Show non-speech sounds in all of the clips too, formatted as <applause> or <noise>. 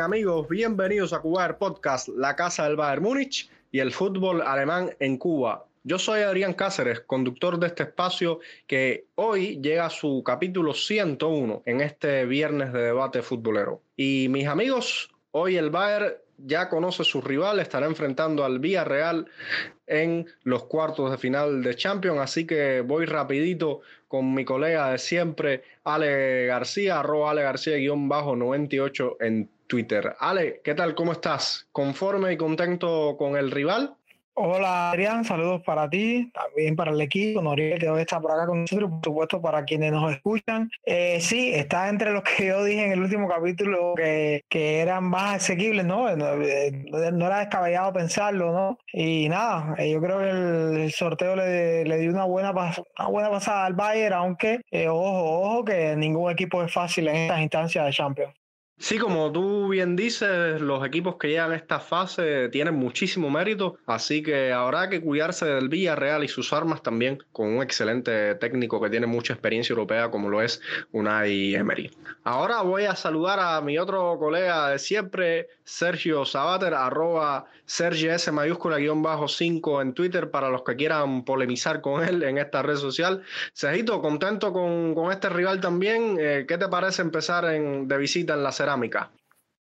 Amigos, bienvenidos a Cubar Podcast, la casa del Bayern Múnich y el fútbol alemán en Cuba. Yo soy Adrián Cáceres, conductor de este espacio que hoy llega a su capítulo 101 en este viernes de debate futbolero. Y mis amigos, hoy el Bayern ya conoce su rival, estará enfrentando al Villarreal en los cuartos de final de Champions, así que voy rapidito con mi colega de siempre, Ale García, arroba Ale García bajo 98 en Twitter. Ale, ¿qué tal? ¿Cómo estás? ¿Conforme y contento con el rival? Hola Adrián, saludos para ti, también para el equipo, Noriel que hoy está por acá con nosotros, por supuesto para quienes nos escuchan. Eh, sí, está entre los que yo dije en el último capítulo que, que eran más asequibles, ¿no? No, eh, era descabellado pensarlo, ¿no? Y nada, eh, yo creo que el, sorteo le, le, dio una buena, una buena pasada al Bayern, aunque, ojo, ojo, que ningún equipo es fácil en estas instancias de Champions. Sí, como tú bien dices, los equipos que llegan a esta fase tienen muchísimo mérito, así que habrá que cuidarse del Villarreal y sus armas también con un excelente técnico que tiene mucha experiencia europea como lo es Unai Emery. Ahora voy a saludar a mi otro colega de siempre, Sergio Sabater, arroba Sergio S mayúscula guion bajo 5 en Twitter para los que quieran polemizar con él en esta red social. Sergito, contento con, con este rival también. Eh, ¿Qué te parece empezar en, de visita en la serie?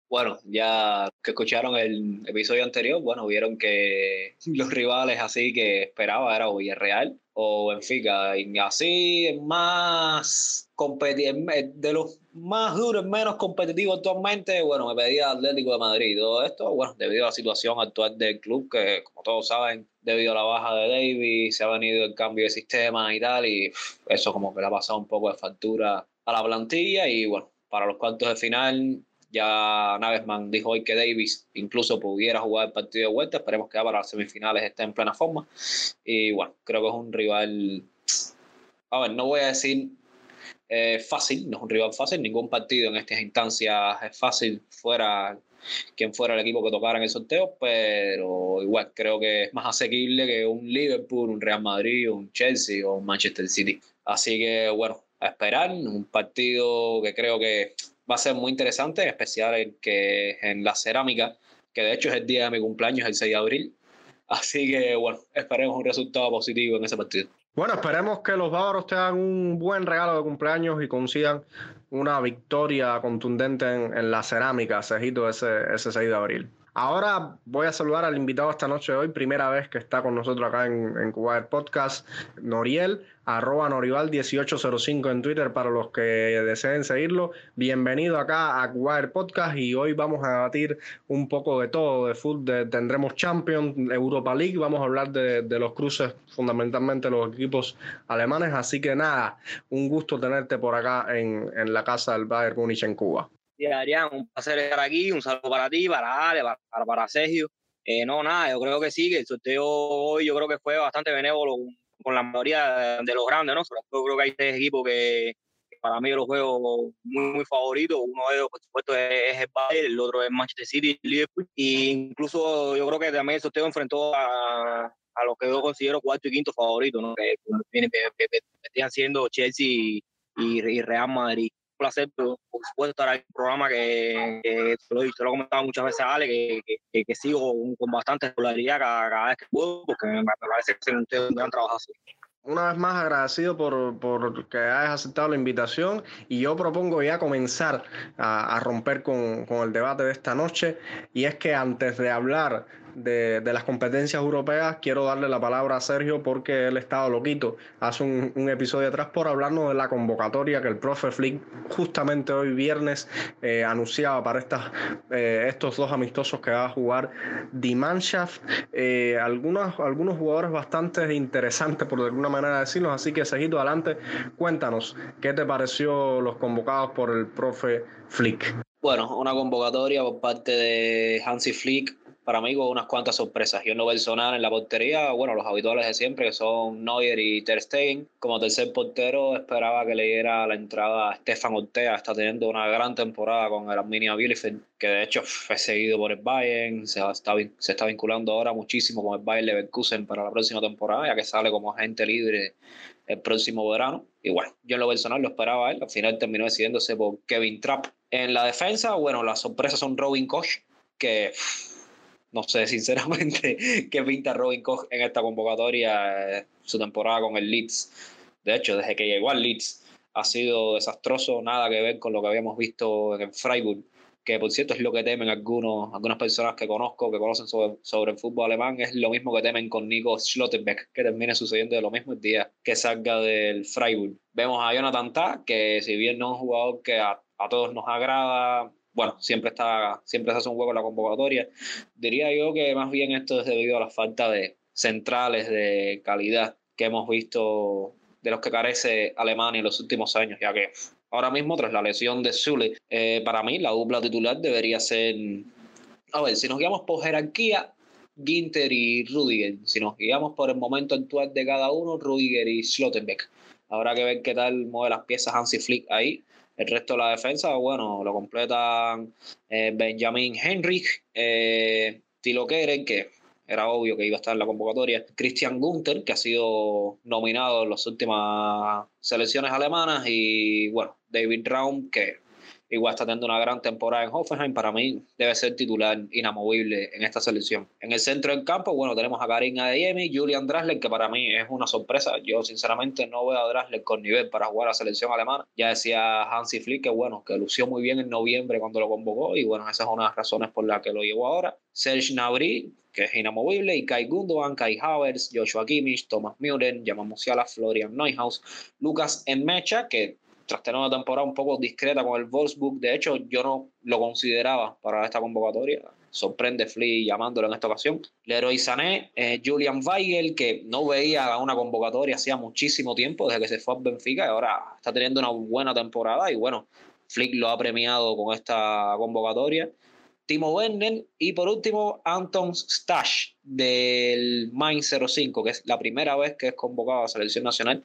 Bueno, ya que escucharon el episodio anterior, bueno, vieron que <laughs> los rivales así que esperaba era o Villarreal o Benfica, y así más de los más duros, menos competitivos actualmente, bueno, me pedía Atlético de Madrid. Todo esto, bueno, debido a la situación actual del club, que como todos saben, debido a la baja de Davis, se ha venido el cambio de sistema y tal, y eso como que le ha pasado un poco de factura a la plantilla, y bueno, para los cuartos de final. Ya Nagelsmann dijo hoy que Davis incluso pudiera jugar el partido de vuelta. Esperemos que para las semifinales esté en plena forma. Y bueno, creo que es un rival. A ver, no voy a decir eh, fácil, no es un rival fácil. Ningún partido en estas instancias es fácil, fuera quien fuera el equipo que tocara en el sorteo, pero igual creo que es más asequible que un Liverpool, un Real Madrid, un Chelsea o un Manchester City. Así que bueno, a esperar. Un partido que creo que va a ser muy interesante, en especial en, que, en la cerámica, que de hecho es el día de mi cumpleaños, el 6 de abril. Así que bueno, esperemos un resultado positivo en ese partido. Bueno, esperemos que los bávaros te hagan un buen regalo de cumpleaños y consigan una victoria contundente en, la cerámica, Cejito, ese, ese 6 de abril. Ahora voy a saludar al invitado esta noche de hoy, primera vez que está con nosotros acá en, en Cuba Podcast, Noriel, arroba Norival1805 en Twitter para los que deseen seguirlo. Bienvenido acá a Cuba Podcast y hoy vamos a debatir un poco de todo, de fútbol, tendremos Champions, Europa League, vamos a hablar de, de los cruces, fundamentalmente los equipos alemanes, así que nada, un gusto tenerte por acá en, en la casa del Bayern Múnich en Cuba. Sí, Adrián, un placer estar aquí, un saludo para ti, para Ale, para, para Sergio. Eh, no, nada, yo creo que sí, que el sorteo hoy yo creo que fue bastante benévolo con la mayoría de los grandes, ¿no? Yo creo que hay tres equipos que, para mí los juegos muy, muy favoritos. Uno de ellos, por supuesto, es, el Bayern, el otro es Manchester City Liverpool. Y incluso yo creo que también el sorteo enfrentó a, a los que yo considero cuarto y quinto favoritos, ¿no? Que, que, siendo Chelsea y Real Madrid placer, por, supuesto, estar ahí en un programa que, que te, lo, he comentado muchas veces Ale, que, que, sigo con, bastante regularidad cada, vez que puedo, porque me, parece que es un gran trabajo así una vez más agradecido por, por, que hayas aceptado la invitación y yo propongo ya comenzar a, a romper con, con, el debate de esta noche y es que antes de hablar de, las competencias europeas, quiero darle la palabra a Sergio porque él estaba loquito hace un, episodio atrás por hablarnos de la convocatoria que el profe Flick justamente hoy viernes eh, anunciaba para estas, eh, estos dos amistosos que va a jugar Die Mannschaft. Eh, algunos, algunos jugadores bastante interesantes, por de alguna manera decirlo, así que Sergito, adelante, cuéntanos qué te pareció los convocados por el profe Flick. Bueno, una convocatoria por parte de Hansi Flick para mí con unas cuantas sorpresas. Yo no veo sonar en la portería, bueno, los habituales de siempre, que son Neuer y Ter Stegen. Como tercer portero, esperaba que le diera la entrada a Stefan Ortega, está teniendo una gran temporada con el Arminia Bielefeld, que de hecho fue seguido por el Bayern, se está, se está vinculando ahora muchísimo con el Bayern Leverkusen para la próxima temporada, ya que sale como agente libre el próximo verano. Y bueno, yo en lo personal lo esperaba él, al final terminó decidiéndose por Kevin Trapp. En la defensa, bueno, las sorpresas son Robin Koch, que no sé <laughs> sinceramente qué pinta Robin Koch en esta convocatoria, eh, su temporada con el Leeds. De hecho, desde que llegó al Leeds ha sido desastroso, nada que ver con lo que habíamos visto en el Freiburg que por cierto es lo que temen algunos, algunas personas que conozco, que conocen sobre, sobre el fútbol alemán, es lo mismo que temen con Nico Schlotterbeck, que termine sucediendo de lo mismo el día que salga del Freiburg. Vemos a Jonathan Tah, que si bien no es un jugador que a, a todos nos agrada, bueno, siempre está, siempre se hace un hueco en la convocatoria. Diría yo que más bien esto es debido a la falta de centrales de calidad que hemos visto de los que carece Alemania en los últimos años, ya que ahora mismo, tras la lesión de Zule, eh, para mí la dupla titular debería ser. A ver, si nos guiamos por jerarquía, Ginter y Rudiger. Si nos guiamos por el momento actual de cada uno, Rudiger y Schlottenbeck. Habrá que ver qué tal mueve las piezas Hansi Flick ahí. El resto de la defensa, bueno, lo completan eh, Benjamin Henrich, eh, Tilo Keren, que era obvio que iba a estar en la convocatoria. Christian Gunther, que ha sido nominado en las últimas selecciones alemanas, y bueno, David Raum, que igual está teniendo una gran temporada en Hoffenheim, para mí debe ser titular inamovible en esta selección. En el centro del campo, bueno, tenemos a Karim Adeyemi, Julian Drasler, que para mí es una sorpresa. Yo sinceramente no veo a Drasler con nivel para jugar a la selección alemana. Ya decía Hansi Flick que bueno, que lució muy bien en noviembre cuando lo convocó y bueno, esa es una de las razones por las que lo llevó ahora. Serge Gnabry, que es inamovible, y Kai Gundogan, Kai Havertz, Joshua Kimmich, Thomas Müller, Jamal Musiala, Florian Neuhaus, Lucas Enmecha, que tras tener una temporada un poco discreta con el Wolfsburg, de hecho yo no lo consideraba para esta convocatoria, sorprende Flea llamándolo en esta ocasión. Leroy Sané, eh, Julian Weigel, que no veía una convocatoria hacía muchísimo tiempo, desde que se fue a Benfica, y ahora está teniendo una buena temporada, y bueno, Flick lo ha premiado con esta convocatoria. Timo Werner y por último Anton Stash del Mainz 05, que es la primera vez que es convocado a la selección nacional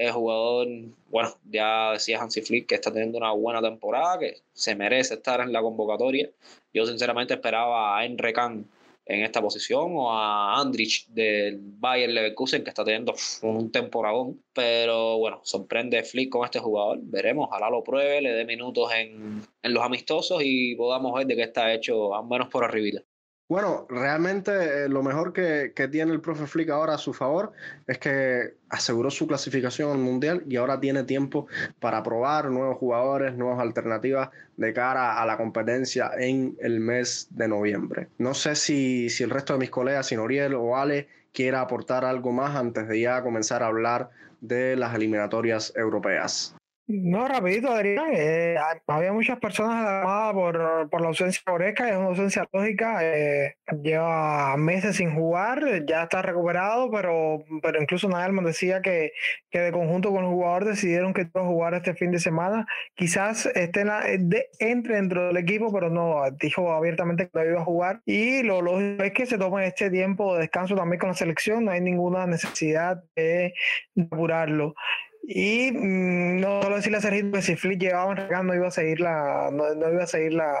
el jugador, bueno, ya decía Hansi Flick que está teniendo una buena temporada, que se merece estar en la convocatoria. Yo sinceramente esperaba a Enre Can en esta posición o a Andrich del Bayern Leverkusen que está teniendo un temporadón, pero bueno, sorprende Flick con este jugador, veremos, ojalá lo pruebe, le dé minutos en, en los amistosos y podamos ver de qué está hecho, al menos por arribita. Bueno, realmente eh, lo mejor que, tiene el profe Flick ahora a su favor es que aseguró su clasificación al Mundial y ahora tiene tiempo para probar nuevos jugadores, nuevas alternativas de cara a la competencia en el mes de noviembre. No sé si, si el resto de mis colegas, si Noriel o Ale, quiera aportar algo más antes de ya comenzar a hablar de las eliminatorias europeas. No, rapidito, Adrián. Eh, había muchas personas alarmadas por, por la ausencia de Oreca, es una ausencia lógica. Eh, lleva meses sin jugar, ya está recuperado, pero, pero incluso Nadelman decía que, que de conjunto con el jugador decidieron que iba a jugar este fin de semana. Quizás esté entre dentro del equipo, pero no, dijo abiertamente que no iba a jugar. Y lo lógico es que se tome este tiempo de descanso también con la selección, no hay ninguna necesidad de apurarlo. Y mm, no solo decirle a Sergio que si Flick llevaba en no iba a seguir la, no, iba a seguir la,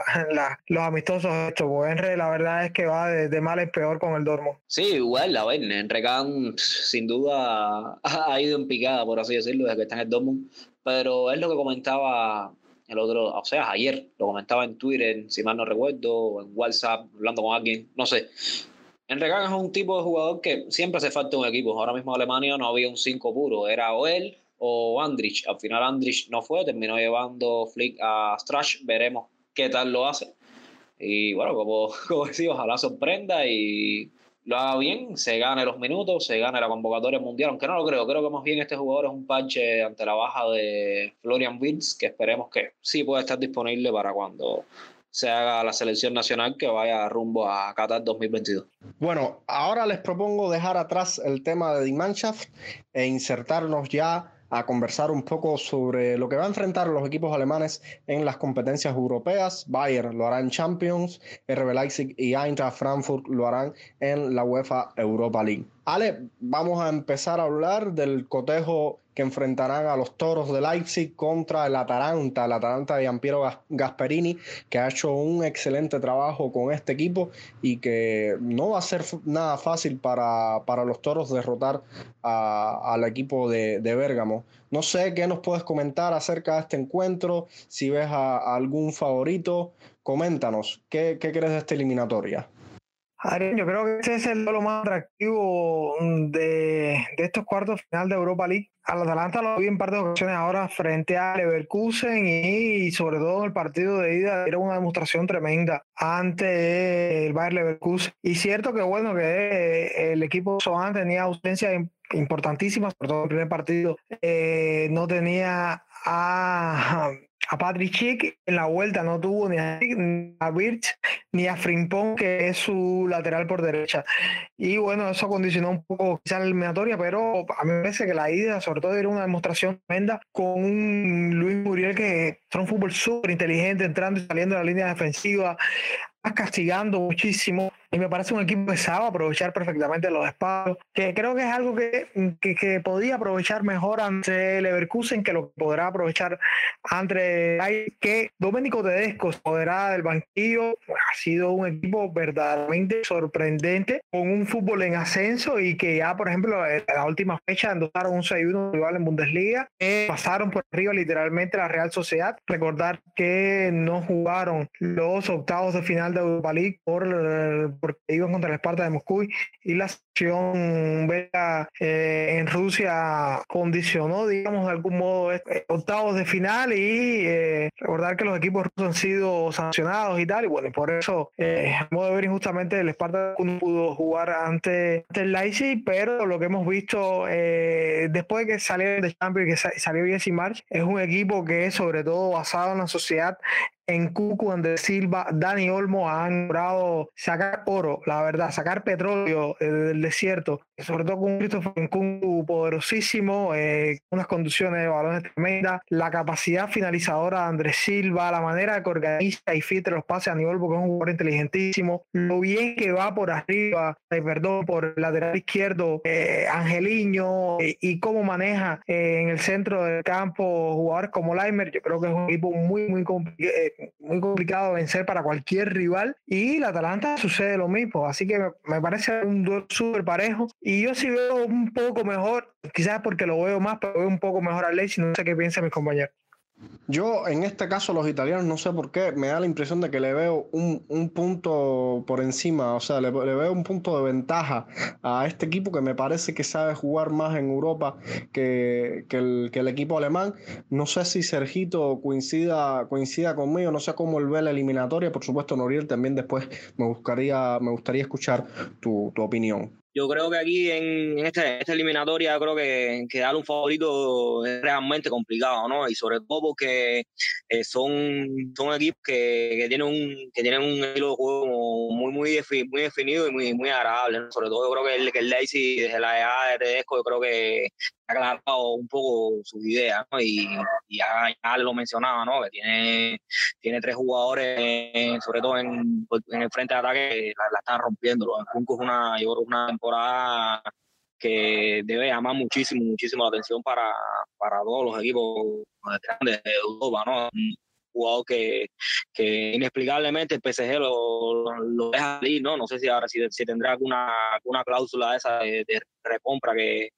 los amistosos estos. Pues Henry la verdad es que va de, mal en peor con el Dormo. Sí, igual, a ver, Enrecan sin duda <laughs> ha ido en picada, por así decirlo, desde que está en el Dortmund. Pero es lo que comentaba el otro, o sea, ayer, lo comentaba en Twitter, si mal no recuerdo, o en WhatsApp, hablando con alguien, no sé. Enrecan es un tipo de jugador que siempre hace falta un equipo. Ahora mismo en Alemania no había un 5 puro, era o él o Andrich. Al final Andrich no fue, terminó llevando Flick a Strash, veremos qué tal lo hace. Y bueno, como, <laughs> como decía, ojalá sorprenda y lo haga bien, se gane los minutos, se gane la convocatoria mundial, aunque no lo creo, creo que más bien este jugador es un parche ante la baja de Florian Wirtz, que esperemos que sí pueda estar disponible para cuando se haga la selección nacional que vaya rumbo a Qatar 2022. Bueno, ahora les propongo dejar atrás el tema de Die Mannschaft e insertarnos ya a conversar un poco sobre lo que va a enfrentar los equipos alemanes en las competencias europeas. Bayern lo hará en Champions, RB Leipzig y Eintracht Frankfurt lo harán en la UEFA Europa League. Ale, vamos a empezar a hablar del cotejo que enfrentarán a los toros de Leipzig contra el Atalanta, el Atalanta de Ampiero Gasperini, que ha hecho un excelente trabajo con este equipo y que no va a ser nada fácil para, para los toros derrotar al equipo de, de Bérgamo. No sé qué nos puedes comentar acerca de este encuentro, si ves a, algún favorito, coméntanos, ¿qué, qué crees de esta eliminatoria? Yo creo que ese es el lo más atractivo mm, de, de, estos cuartos final de Europa League. Al Atalanta lo vi en par de ocasiones ahora frente a Leverkusen y, sobre todo en el partido de ida era una demostración tremenda ante el Bayern Leverkusen. Y cierto que bueno que el equipo Sohan tenía ausencias importantísimas, sobre todo en el primer partido eh, no tenía a a Patrick Chick en la vuelta no tuvo ni a, Birch ni a Frimpong, que es su lateral por derecha. Y bueno, eso condicionó un poco quizá la eliminatoria, pero a mí me parece que la ida, sobre todo, era una demostración tremenda con un Luis Muriel que fue un fútbol súper inteligente, entrando y saliendo de la línea defensiva, castigando muchísimo y me parece un equipo que sabe aprovechar perfectamente los espacios, que creo que es algo que, que, podía aprovechar mejor ante Leverkusen que lo que podrá aprovechar ante que Domenico Tedesco podrá del banquillo ha sido un equipo verdaderamente sorprendente con un fútbol en ascenso y que ya por ejemplo en la última fecha endosaron un 6-1 rival en Bundesliga pasaron por arriba literalmente la Real Sociedad. Recordar que no jugaron los octavos de final de Europa League por porque iban contra el Esparta de Moscú y la sección belga eh, en Rusia condicionó, digamos, de algún modo eh, octavos de final y eh, recordar que los equipos rusos han sido sancionados y tal, y bueno, por eso, a modo de ver injustamente, el Esparta no pudo jugar ante, el Leipzig, pero lo que hemos visto después de que salieron de Champions, que salió Jesse March, es un equipo que es sobre todo basado en la sociedad en Cucu, Andrés Silva, Dani Olmo han logrado sacar oro, la verdad, sacar petróleo eh, del desierto, sobre todo con Christopher Cucu poderosísimo, eh, unas conducciones de balones tremendas, la capacidad finalizadora de Andrés Silva, la manera que organiza y filtra los pases a Dani Olmo, que es un jugador inteligentísimo, lo bien que va por arriba, eh, perdón, por el lateral izquierdo, Angeliño, y cómo maneja en el centro del campo jugadores como Leimer, yo creo que es un equipo muy, muy complicado muy complicado vencer para cualquier rival. Y la Atalanta sucede lo mismo, así que me, parece un duelo súper parejo. Y yo sí veo un poco mejor, quizás porque lo veo más, pero veo un poco mejor a Leipzig, no sé qué piensan mis compañeros. Yo, en este caso, los italianos, no sé por qué, me da la impresión de que le veo un, punto por encima, o sea, le, veo un punto de ventaja a este equipo que me parece que sabe jugar más en Europa que, el, que el, equipo alemán. No sé si Sergito coincida, coincida conmigo, no sé cómo él ve la eliminatoria. Por supuesto, Noriel, también después me, buscaría, me gustaría escuchar tu, tu opinión. Yo creo que aquí en, este, esta eliminatoria creo que, que darle un favorito es realmente complicado, ¿no? Y sobre todo porque eh, son, son equipos que, que, tienen un, que tienen un estilo de juego muy, muy, muy definido y muy, muy agradable. Sobre todo yo creo que el, que el Leipzig desde la edad de Tedesco yo creo que aclarado un poco sus ideas. Y, ya, lo mencionaba, ¿no? Que tiene, tiene tres jugadores, sobre todo en, en el frente de ataque, que la, están rompiendo. El Junco es una, yo una temporada que debe llamar muchísimo, muchísimo la atención para, para todos los equipos de Europa, ¿no? Un jugador que, inexplicablemente el PSG lo, lo, deja salir, ¿no? No sé si ahora si, si tendrá alguna, alguna cláusula esa de, de recompra que,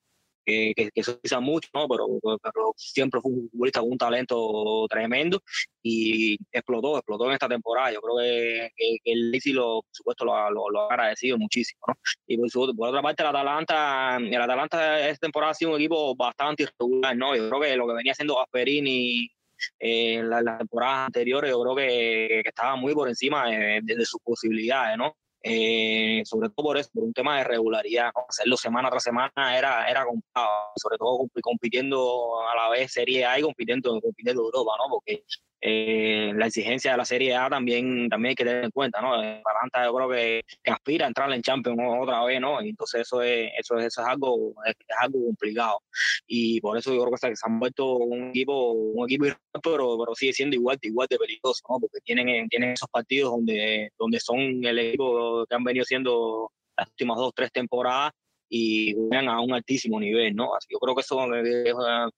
que, que, se utiliza mucho, ¿no? Pero, pero, siempre fue un futbolista con un talento tremendo y explotó, explotó en esta temporada. Yo creo que, que, el Leipzig, lo, por supuesto, lo, lo, ha agradecido muchísimo, ¿no? Y por, por, otra parte, el Atalanta, el Atalanta esta temporada ha sido un equipo bastante irregular, ¿no? Yo creo que lo que venía haciendo Gasperini eh, en las temporadas anteriores, yo creo que, estaba muy por encima de sus posibilidades, ¿no? Eh, sobre todo por eso, por un tema de regularidad, hacerlo semana tras semana era, era complicado, sobre todo compitiendo a la vez Serie A y compitiendo, compitiendo Europa, ¿no? Porque eh, la exigencia de la Serie A también, también hay que tener en cuenta, ¿no? Atalanta yo creo que, aspira a entrar en Champions otra vez, ¿no? Entonces eso es, eso es, eso es algo, es, algo complicado. y por eso yo creo que se han vuelto un equipo, un equipo pero, pero sigue siendo igual, igual de peligroso, ¿no? porque tienen, tienen esos partidos donde, donde son el equipo que han venido siendo las últimas dos, tres temporadas y juegan a un altísimo nivel, ¿no? Así yo creo que eso al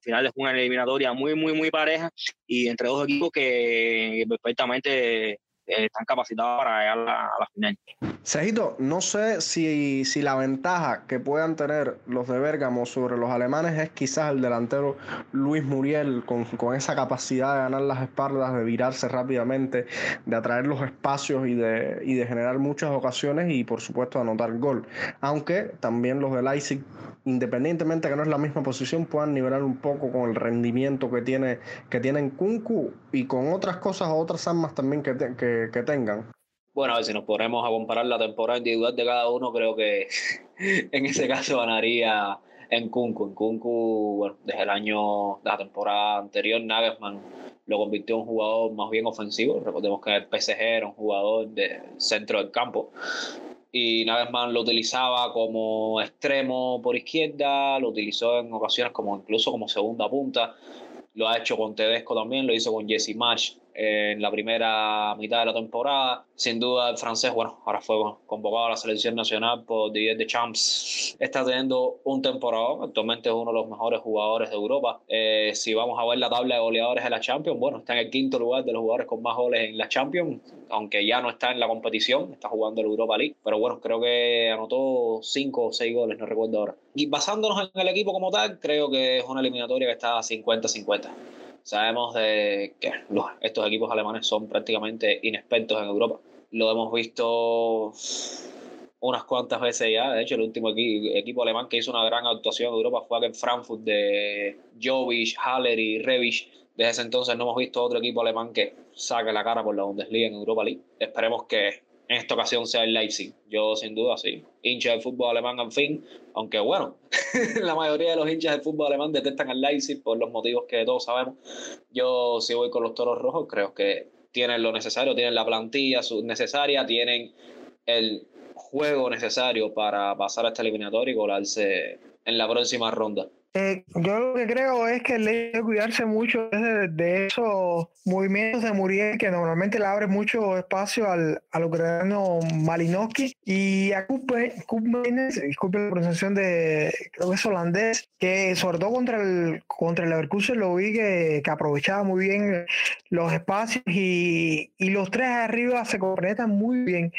final es una eliminatoria muy, muy, muy pareja y entre dos equipos que perfectamente eh, están capacitados para llegar a la, final. Cejito, no sé si, si la ventaja que puedan tener los de Bérgamo sobre los alemanes es quizás el delantero Luis Muriel con, con esa capacidad de ganar las espaldas, de virarse rápidamente, de atraer los espacios y de, y de generar muchas ocasiones y por supuesto anotar gol. Aunque también los de Leipzig, independientemente que no es la misma posición, puedan nivelar un poco con el rendimiento que tiene que tienen Kunku y con otras cosas, otras armas también que, que que, tengan. Bueno, si nos ponemos a comparar la temporada individual de cada uno, creo que <laughs> en ese caso ganaría en Kunku. En Kunku, bueno, desde el año de la temporada anterior, Nagelsmann lo convirtió en un jugador más bien ofensivo. Recordemos que el PSG era un jugador de centro del campo. Y Nagelsmann lo utilizaba como extremo por izquierda, lo utilizó en ocasiones como incluso como segunda punta. Lo ha hecho con Tedesco también, lo hizo con Jesse Marsh en la primera mitad de la temporada. Sin duda, el francés, bueno, ahora fue convocado a la selección nacional por Didier Champs Está teniendo un temporada, actualmente es uno de los mejores jugadores de Europa. Eh, si vamos a ver la tabla de goleadores de la Champions, bueno, está en el quinto lugar de los jugadores con más goles en la Champions, aunque ya no está en la competición, está jugando el Europa League. Pero bueno, creo que anotó cinco o seis goles, no recuerdo ahora. Y basándonos en el equipo como tal, creo que es una eliminatoria que está 50-50. Sabemos de que estos equipos alemanes son prácticamente inexpertos en Europa. Lo hemos visto unas cuantas veces ya. De hecho, el último equipo alemán que hizo una gran actuación en Europa fue aquel Frankfurt de Jovic, Haller y Revich. Desde ese entonces no hemos visto otro equipo alemán que saque la cara por la Bundesliga en Europa League. Esperemos que en esta ocasión sea el Leipzig. Yo sin duda sí, hincha del fútbol alemán al fin, aunque bueno, <laughs> la mayoría de los hinchas del fútbol alemán detestan al Leipzig por los motivos que todos sabemos. Yo sí voy con los Toros Rojos, creo que tienen lo necesario, tienen la plantilla necesaria, tienen el juego necesario para pasar a este eliminatorio y colarse en la próxima ronda. Eh, yo lo que creo es que le debe cuidarse mucho de, de, esos movimientos de Muriel que normalmente le abre mucho espacio al, al ucraniano Malinowski y a Kupe, disculpe la pronunciación de, creo que es holandés, que sobre todo contra el, contra el Leverkusen lo vi que, que aprovechaba muy bien los espacios y, y los tres arriba se completan muy bien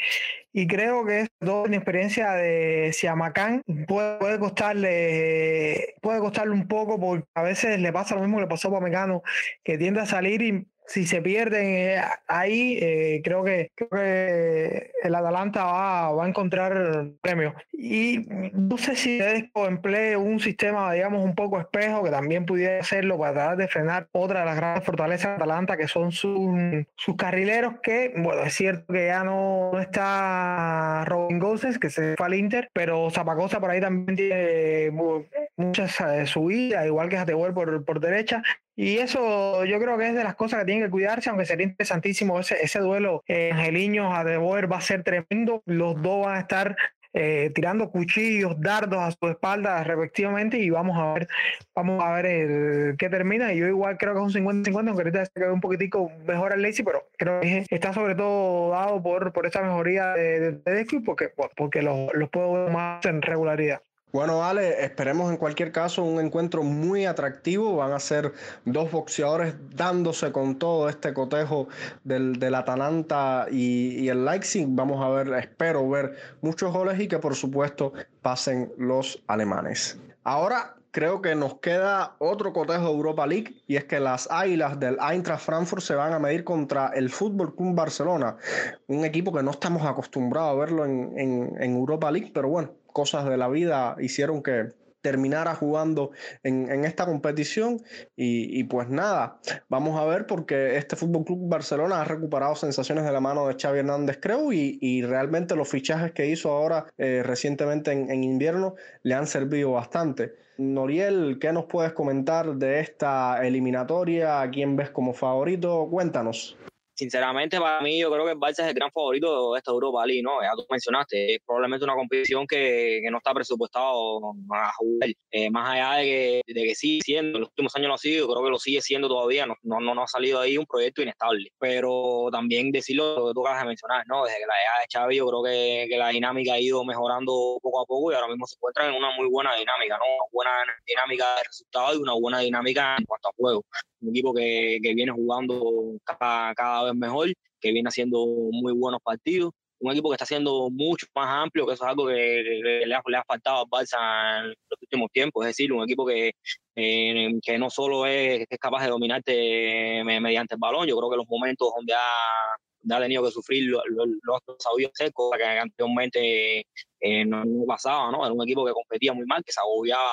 y creo que es toda una experiencia de Siamacán puede, puede costarle puede costarle un poco porque a veces le pasa lo mismo que le pasó a Pamecano que tiende a salir y si se pierden eh, ahí, eh, creo, que, creo que el Atalanta va, va a encontrar premios. Y no sé si Tedesco emplee un sistema, digamos, un poco espejo, que también pudiera hacerlo para tratar de frenar otra de las grandes fortalezas de Atalanta, que son sus, sus carrileros, que, bueno, es cierto que ya no está Robin Goses, que se fue al Inter, pero Zapacosa por ahí también tiene muchas eh, subidas, igual que Jatewell por, por derecha. Y eso yo creo que es de las cosas que tienen que cuidarse, aunque sería interesantísimo ese, ese duelo eh, a De Boer va a ser tremendo. Los dos van a estar eh, tirando cuchillos, dardos a su espalda respectivamente y vamos a ver, vamos a ver el, qué termina. Yo igual creo que es un 50-50, aunque ahorita se quedó un poquitico mejor al Lazy, pero creo que está sobre todo dado por, por esta mejoría de, de, y porque, porque los, los puedo ver más en regularidad. Bueno, Ale, esperemos en cualquier caso un encuentro muy atractivo. Van a ser dos boxeadores dándose con todo este cotejo del, del Atalanta y, el Leipzig. Vamos a ver, espero ver muchos goles y que por supuesto pasen los alemanes. Ahora creo que nos queda otro cotejo de Europa League y es que las Águilas del Eintracht Frankfurt se van a medir contra el Fútbol Club Barcelona, un equipo que no estamos acostumbrados a verlo en, en Europa League, pero bueno, cosas de la vida hicieron que terminara jugando en, esta competición y, pues nada, vamos a ver porque este Fútbol Club Barcelona ha recuperado sensaciones de la mano de Xavi Hernández creo y, realmente los fichajes que hizo ahora eh, recientemente en, invierno le han servido bastante. Noriel, ¿qué nos puedes comentar de esta eliminatoria? ¿A quién ves como favorito? Cuéntanos. Sinceramente, para mí, yo creo que el Barça es el gran favorito de esta Europa League, ¿no? Ya tú mencionaste, es probablemente una competición que, que no está presupuestado a jugar. Eh, más allá de que, de que sigue siendo, en los últimos años no ha sido, creo que lo sigue siendo todavía, no, no, no, ha salido ahí un proyecto inestable. Pero también decirlo lo que tú acabas de mencionar, ¿no? Desde que la llegada de Xavi, yo creo que, que, la dinámica ha ido mejorando poco a poco y ahora mismo se encuentran en una muy buena dinámica, ¿no? Una buena dinámica de resultados y una buena dinámica en cuanto a juego un equipo que, que viene jugando cada, cada, vez mejor, que viene haciendo muy buenos partidos, un equipo que está siendo mucho más amplio, que eso es algo que, le, ha, le, ha, faltado al Barça en los últimos tiempos, es decir, un equipo que, eh, que no solo es, es, capaz de dominarte mediante el balón, yo creo que los momentos donde ha, ha tenido que sufrir los, los, secos, que anteriormente eh, no, no, pasaba, ¿no? Era un equipo que competía muy mal, que se agobiaba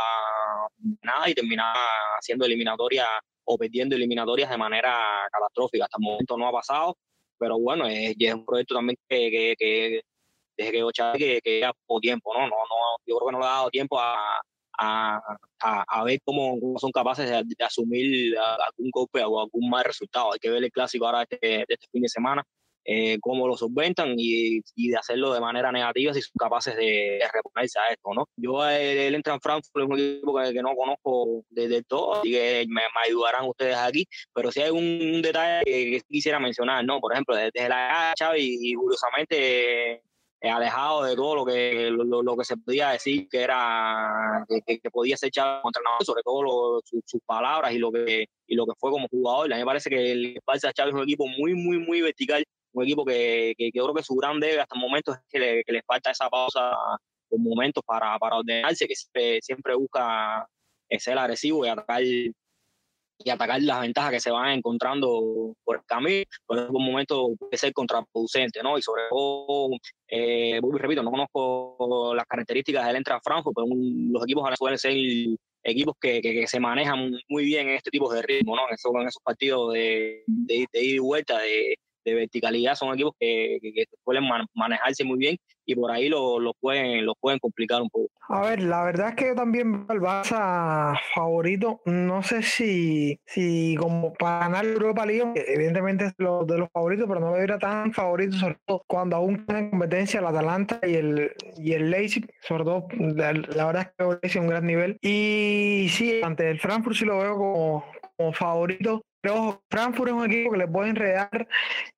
nada y terminaba haciendo eliminatoria o perdiendo eliminatorias de manera catastrófica. Hasta el momento no ha pasado, pero bueno, es, un proyecto también que, que, que desde que Ocha que, que ya poco tiempo, ¿no? No, no, yo creo que no le ha dado tiempo a, a, a, a ver cómo, son capaces de, asumir algún golpe o algún mal resultado. Hay que ver el clásico ahora este, este fin de semana eh, cómo lo solventan y, y, de hacerlo de manera negativa si son capaces de, reponerse a esto, ¿no? Yo, él, él, entra en Frankfurt, es un equipo que, que no conozco desde todo, así que me, me, ayudarán ustedes aquí, pero si hay un detalle que, que quisiera mencionar, ¿no? Por ejemplo, desde, la Chávez y, y curiosamente eh, alejado de todo lo que lo, lo, que se podía decir que era que, que podía ser echado contra nosotros, sobre todo lo, su, sus palabras y lo que y lo que fue como jugador. A mí me parece que el Barça Chávez es un equipo muy muy muy vertical un equipo que, que, que, creo que su gran debe hasta el momento es que le, que le falta esa pausa por momentos para, para ordenarse, que siempre, siempre busca ser agresivo y atacar y atacar las ventajas que se van encontrando por el camino, pero en algún momento puede ser contraproducente, ¿no? Y sobre todo, eh, repito, no conozco las características del Entra Franco, pero los equipos suelen ser equipos que, que, se manejan muy bien en este tipo de ritmo, ¿no? En, eso, en esos partidos de, de ida y vuelta, de, de verticalidad son equipos que, que, que suelen man, manejarse muy bien y por ahí lo, lo, pueden, lo pueden complicar un poco. A ver, la verdad es que yo también el Barça favorito, no sé si, si como para ganar Europa League, evidentemente es lo, de los favoritos, pero no me hubiera tan favorito, sobre todo cuando aún tienen competencia el Atalanta y el, y el Leipzig, sobre todo, la, la verdad es que el Leipzig un gran nivel. Y sí, ante el Frankfurt sí lo veo como, como favorito, pero Frankfurt es un equipo que le puede enredar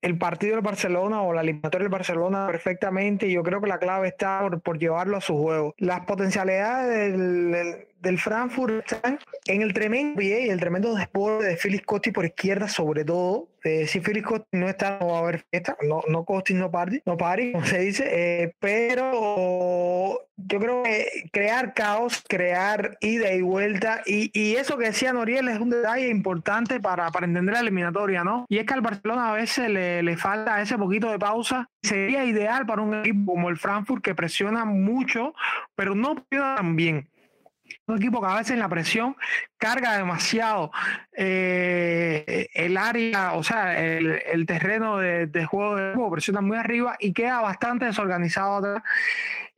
el partido del Barcelona o la eliminatoria del Barcelona perfectamente y yo creo que la clave está por, llevarlo a su juego. Las potencialidades del, Frankfurt están en el tremendo pie y el tremendo desborde de Félix Costi por izquierda sobre todo. Eh, si Félix Costi no está, no va a haber fiesta, no, no Costi no party, no party, como se dice, eh, pero yo creo que crear caos, crear ida y vuelta, y, eso que decía Noriel es un detalle importante para, para entender la eliminatoria, ¿no? Y es que al Barcelona a veces le, le falta ese poquito de pausa. Sería ideal para un equipo como el Frankfurt que presiona mucho, pero no presiona tan bien un equipo que a veces en la presión carga demasiado eh, el área, o sea, el, el terreno de, de, juego de juego, presiona muy arriba y queda bastante desorganizado atrás.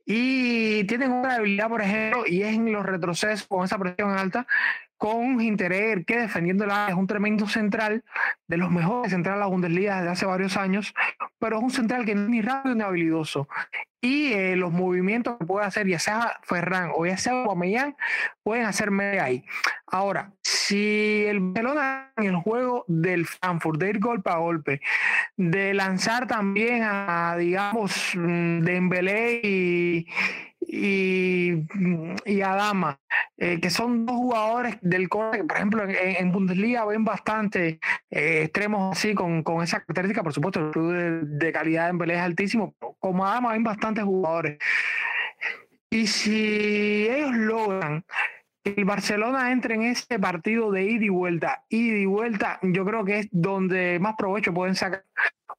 Y tienen una debilidad, por ejemplo, y es en los retrocesos con esa presión alta, con Hinteregger, que defendiendo la es un tremendo central, de los mejores centrales de la Bundesliga desde hace varios años, pero es un central que no es ni rápido ni habilidoso y eh, los movimientos que puede hacer ya sea Ferran o ya sea Aubameyang pueden hacerme ahí. Ahora, si el Barcelona en el juego del Frankfurt, de ir golpe a golpe, de lanzar también a, digamos, mm, Dembélé y, y, y Adama, eh, que son dos jugadores del corte que, por ejemplo, en, Bundesliga ven bastante eh, extremos así con, con, esa característica. Por supuesto, el club de, calidad en Belén es altísimo. Como Adama ven bastantes jugadores. Y si ellos logran el Barcelona entre en ese partido de ida y vuelta, ida y vuelta, yo creo que es donde más provecho pueden sacar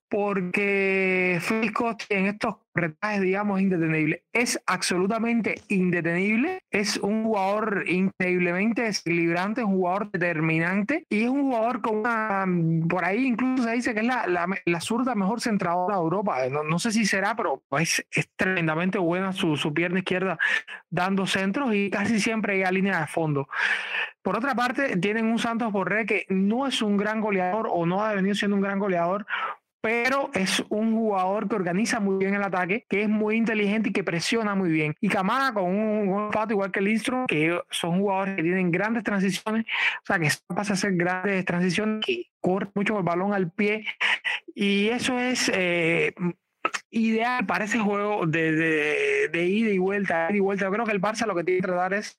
porque Frisco en estos retajes, digamos, indetenible. Es absolutamente indetenible. Es un jugador increíblemente desequilibrante, un jugador determinante y es un jugador con una. Por ahí incluso se dice que es la, la, zurda mejor centradora de Europa. No, no, sé si será, pero es, es tremendamente buena su, su pierna izquierda dando centros y casi siempre llega a línea de fondo. Por otra parte, tienen un Santos Borré que no es un gran goleador o no ha venido siendo un gran goleador, pero es un jugador que organiza muy bien el ataque, que es muy inteligente y que presiona muy bien. Y Camara con un, un igual que Lindstrom, que son jugadores que tienen grandes transiciones, o sea, que pasa a ser grandes transiciones, que corre mucho el balón al pie. Y eso es eh, ideal para ese juego de, de, ida y vuelta, ida y vuelta. Yo creo que el Barça lo que tiene que tratar es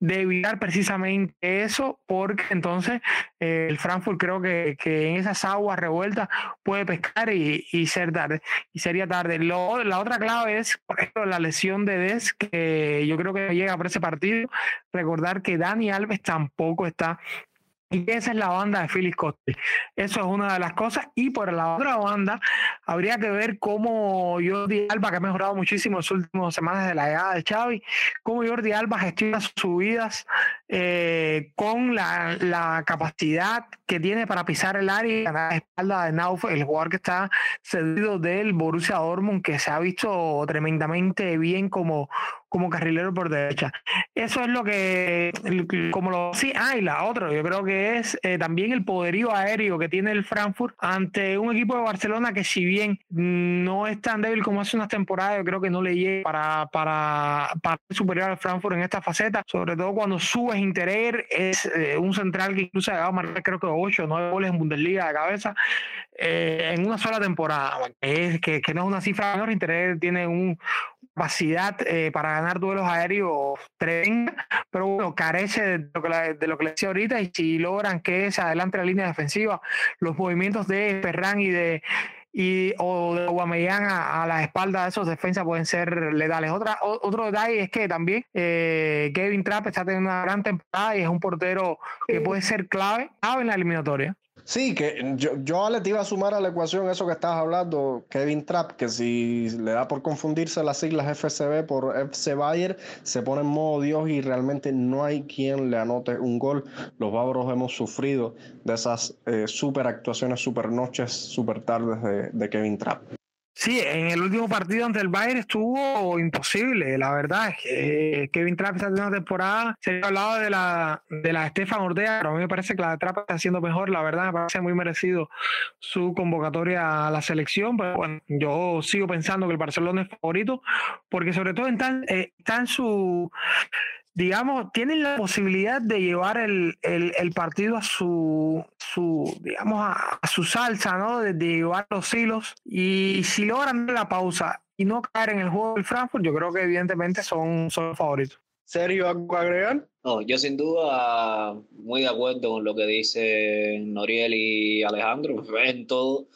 de evitar precisamente eso, porque entonces eh, el Frankfurt creo que, que, en esas aguas revueltas puede pescar y, y ser tarde, y sería tarde. Lo, la otra clave es, por ejemplo, la lesión de Des, que yo creo que llega por ese partido. Recordar que Dani Alves tampoco está y esa es la banda de Phyllis Coste. Eso es una de las cosas. Y por la otra banda, habría que ver cómo Jordi Alba, que ha mejorado muchísimo en las últimas semanas de la llegada de Xavi, cómo Jordi Alba gestiona sus subidas eh, con la, la, capacidad que tiene para pisar el área y ganar la espalda de Nauf, el jugador que está cedido del Borussia Dortmund, que se ha visto tremendamente bien como como carrilero por derecha. Eso es lo que, como lo sí, ah, y la otra, yo creo que es eh, también el poderío aéreo que tiene el Frankfurt ante un equipo de Barcelona que si bien no es tan débil como hace unas temporadas, yo creo que no le llega para, para, para superior al Frankfurt en esta faceta, sobre todo cuando subes Interer, es eh, un central que incluso ha marcar creo que 8 o 9 goles en Bundesliga de cabeza eh, en una sola temporada, es, que, que no es una cifra menor, Interer tiene un, capacidad eh, para ganar duelos aéreos tremenda, pero bueno, carece de lo, que de lo que le decía ahorita y si logran que se adelante la línea defensiva, los movimientos de Ferran y de y o de Guamellán a, la espalda de esos defensas pueden ser letales. Otra, otro detalle es que también eh, Kevin Trapp está teniendo una gran temporada y es un portero que puede ser clave, clave en la eliminatoria. Sí, que yo, yo te iba a sumar a la ecuación eso que estabas hablando, Kevin Trapp, que si le da por confundirse las siglas FCB por FC Bayer, se pone en modo Dios y realmente no hay quien le anote un gol. Los bávaros hemos sufrido de esas eh, super actuaciones, super noches, super tardes de, de Kevin Trapp. Sí, en el último partido ante el Bayern estuvo imposible, la verdad. Es que Kevin Trapp esta una temporada se ha hablado de la de la Estefan Ortega, pero a mí me parece que la de Trapp está haciendo mejor, la verdad, me parece muy merecido su convocatoria a la selección, pero bueno, yo sigo pensando que el Barcelona es favorito, porque sobre todo está, eh, está en su digamos, tienen la posibilidad de llevar el, partido a su, su digamos, a, su salsa, ¿no? De, llevar los hilos. Y si logran la pausa y no caer en el juego del Frankfurt, yo creo que evidentemente son, son favoritos. ¿Serio algo agregar? No, yo sin duda muy de acuerdo con lo que dice Noriel y Alejandro, en todo,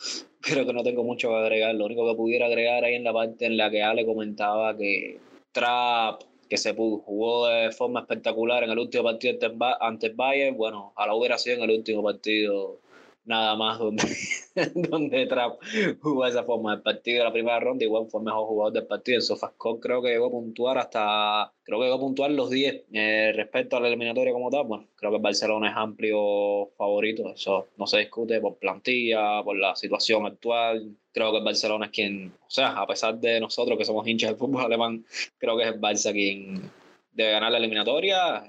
pero que no tengo mucho que agregar. Lo único que pudiera agregar ahí en la parte en la que Ale comentaba que Trap que se jugó de forma espectacular en el último partido ante el Bayern. Bueno, a la hubiera sido en el último partido nada más donde, <laughs> donde Trap jugó esa forma. El partido de la primera ronda igual fue el mejor jugador del partido. En Sofascore creo que llegó a puntuar hasta, creo que llegó a puntuar los 10 eh, respecto a la eliminatoria como tal. Bueno, creo que el Barcelona es amplio favorito. Eso no se discute por plantilla, por la situación actual. Creo que el Barcelona es quien, o sea, a pesar de nosotros que somos hinchas del fútbol alemán, creo que es el Barça quien debe ganar la eliminatoria,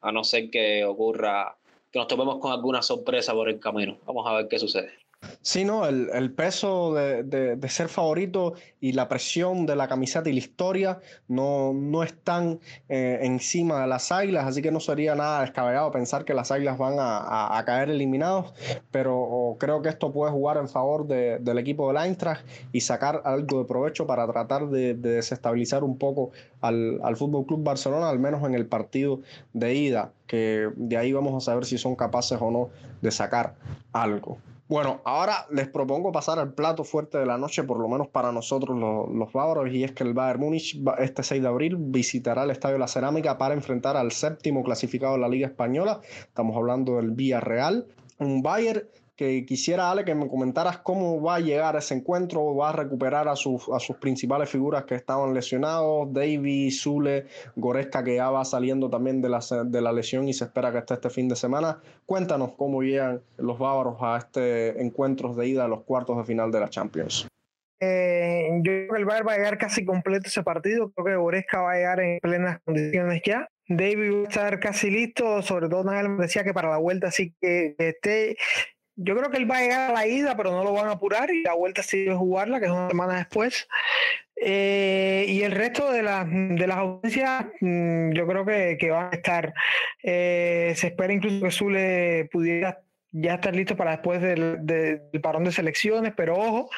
a no ser que ocurra que nos topemos con alguna sorpresa por el camino. Vamos a ver qué sucede. Sí, no, el, el peso de, de, ser favorito y la presión de la camiseta y la historia no, no están eh, encima de las águilas, así que no sería nada descabellado pensar que las águilas van a, a, a caer eliminados, pero creo que esto puede jugar en favor de, del equipo del Eintracht y sacar algo de provecho para tratar de, desestabilizar un poco al, al Fútbol Club Barcelona, al menos en el partido de ida, que de ahí vamos a saber si son capaces o no de sacar algo. Bueno, ahora les propongo pasar al plato fuerte de la noche, por lo menos para nosotros los, los bávaros, y es que el Bayern Múnich este 6 de abril visitará el Estadio La Cerámica para enfrentar al séptimo clasificado de la Liga Española. Estamos hablando del Villarreal, un Bayern que quisiera, Ale, que me comentaras cómo va a llegar ese encuentro, va a recuperar a sus, a sus principales figuras que estaban lesionados, Davy, Zule, Goresca, que ya va saliendo también de la, de la lesión y se espera que esté este fin de semana. Cuéntanos cómo llegan los bávaros a este encuentro de ida a los cuartos de final de la Champions. Eh, yo creo que el Bayern va a llegar casi completo ese partido. Creo que Goresca va a llegar en plenas condiciones ya. David va a estar casi listo. Sobre todo, Nagel decía que para la vuelta sí que esté. Yo creo que él va a llegar a la ida, pero no lo van a apurar y la vuelta sí a jugarla, que es una semana después. Eh, y el resto de, las de las audiencias, mm, yo creo que, que van a estar. Eh, se espera incluso que Zule pudiera ya estar listo para después del, del, parón de selecciones, pero ojo,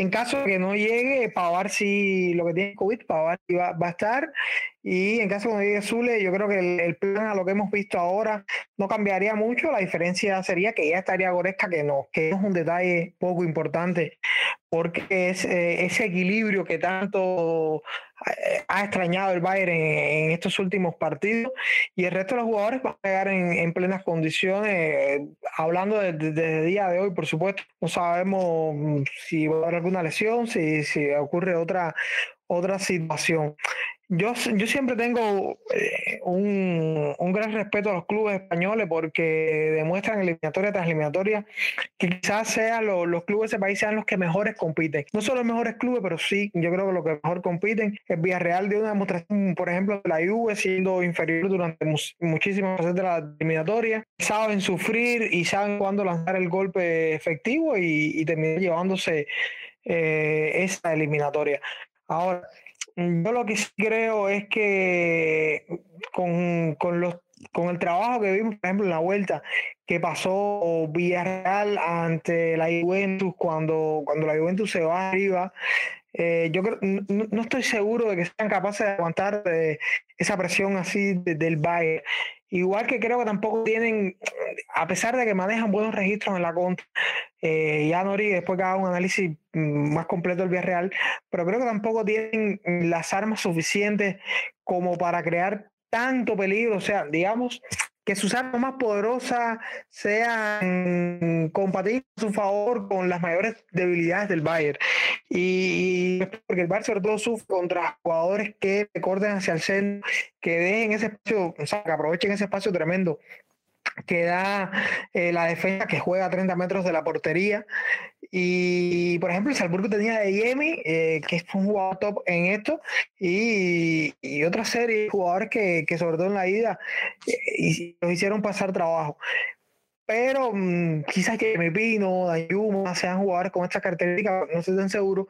en caso que no llegue, Pavar si lo que tiene COVID, Pavar va, va a estar, y en caso de que no llegue Zule, yo creo que el, plan a lo que hemos visto ahora no cambiaría mucho, la diferencia sería que ya estaría Goresca, que no, que es un detalle poco importante, porque eh, ese equilibrio que tanto ha extrañado el Bayern en, estos últimos partidos y el resto de los jugadores van a llegar en, en plenas condiciones. Hablando desde de, el día de hoy, por supuesto, no sabemos mm, si va a haber alguna lesión, si, si ocurre otra, otra situación. Yo, yo siempre tengo eh, un, un, gran respeto a los clubes españoles porque demuestran eliminatoria tras eliminatoria que quizás sean lo, los clubes de ese país sean los que mejores compiten. No son los mejores clubes, pero sí, yo creo que los que mejor compiten. El Villarreal dio una demostración, por ejemplo, de la Juve siendo inferior durante muchísimas veces de la eliminatoria. Saben sufrir y saben cuándo lanzar el golpe efectivo y, y terminar llevándose eh, esa eliminatoria. Ahora, yo lo que sí creo es que con, con, los, con el trabajo que vimos, por ejemplo, en la vuelta que pasó Villarreal ante la Juventus cuando, cuando la Juventus se va arriba, eh, yo creo, no, no, estoy seguro de que sean capaces de aguantar de esa presión así de, del Bayern. Igual que creo que tampoco tienen, a pesar de que manejan buenos registros en la contra, eh, ya Nori después que haga un análisis más completo del Villarreal, pero creo que tampoco tienen las armas suficientes como para crear tanto peligro, o sea, digamos que sus armas más poderosas sean compatibles a su favor con las mayores debilidades del Bayern. Y, y porque el Bayern sobre todo sufre contra jugadores que corten hacia el centro, que dejen ese espacio, o sea, que aprovechen ese espacio tremendo que da eh, la defensa que juega a 30 metros de la portería. Y por ejemplo, el Salzburgo tenía de Yemi, eh, que es un jugador top en esto, y, y otra serie de jugadores que, que, sobre todo en la ida, eh, los hicieron pasar trabajo. Pero mmm, quizás que me Pino, Dayuma sean jugadores con esta característica, no estoy tan seguro.